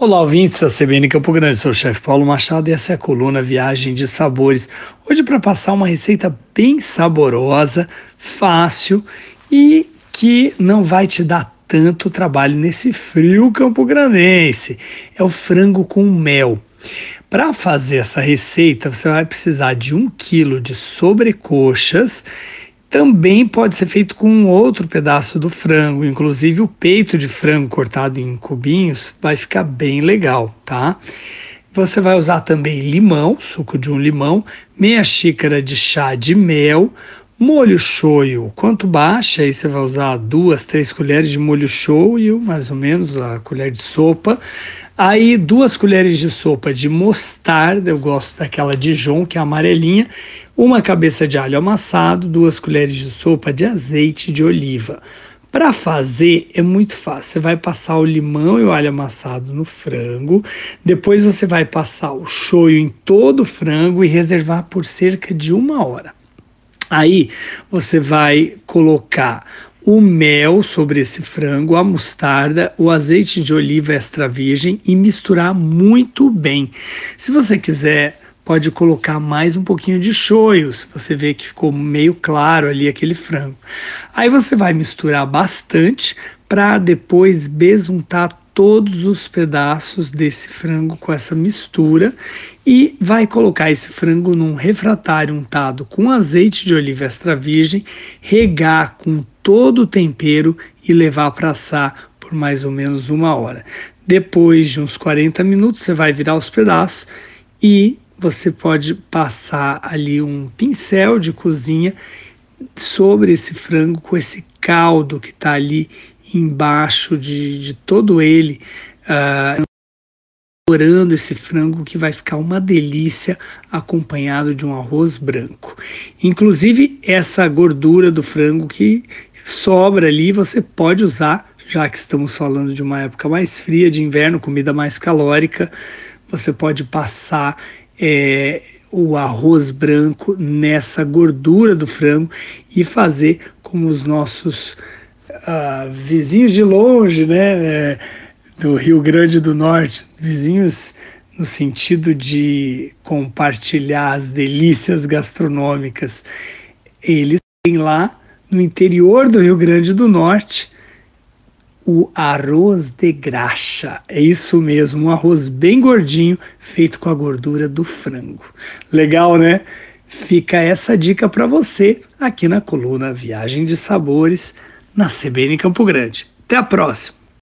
Olá, ouvintes da CBN Campo Grande, sou o chefe Paulo Machado e essa é a coluna Viagem de Sabores. Hoje para passar uma receita bem saborosa, fácil e que não vai te dar tanto trabalho nesse frio campograndense. É o frango com mel. Para fazer essa receita, você vai precisar de um quilo de sobrecoxas também pode ser feito com um outro pedaço do frango, inclusive o peito de frango cortado em cubinhos vai ficar bem legal, tá? Você vai usar também limão, suco de um limão, meia xícara de chá de mel, molho shoyu, quanto baixa, aí você vai usar duas, três colheres de molho shoyu, mais ou menos a colher de sopa. Aí duas colheres de sopa de mostarda, eu gosto daquela Dijon, que é amarelinha, uma cabeça de alho amassado, duas colheres de sopa de azeite de oliva. Para fazer é muito fácil. Você vai passar o limão e o alho amassado no frango, depois você vai passar o shoyu em todo o frango e reservar por cerca de uma hora. Aí você vai colocar o mel sobre esse frango, a mostarda, o azeite de oliva extra virgem e misturar muito bem. Se você quiser pode colocar mais um pouquinho de shoyu, se você vê que ficou meio claro ali aquele frango. Aí você vai misturar bastante para depois besuntar todos os pedaços desse frango com essa mistura e vai colocar esse frango num refratário untado com azeite de oliva extra virgem, regar com todo o tempero e levar para assar por mais ou menos uma hora. Depois de uns 40 minutos, você vai virar os pedaços e você pode passar ali um pincel de cozinha sobre esse frango com esse caldo que está ali embaixo de, de todo ele, uh, esse frango que vai ficar uma delícia acompanhado de um arroz branco. Inclusive essa gordura do frango que sobra ali você pode usar, já que estamos falando de uma época mais fria de inverno, comida mais calórica, você pode passar é, o arroz branco nessa gordura do frango e fazer como os nossos uh, vizinhos de longe, né, é, do Rio Grande do Norte, vizinhos no sentido de compartilhar as delícias gastronômicas. Eles têm lá no interior do Rio Grande do Norte o arroz de graxa. É isso mesmo, um arroz bem gordinho, feito com a gordura do frango. Legal, né? Fica essa dica para você aqui na coluna Viagem de Sabores, na CBN Campo Grande. Até a próxima!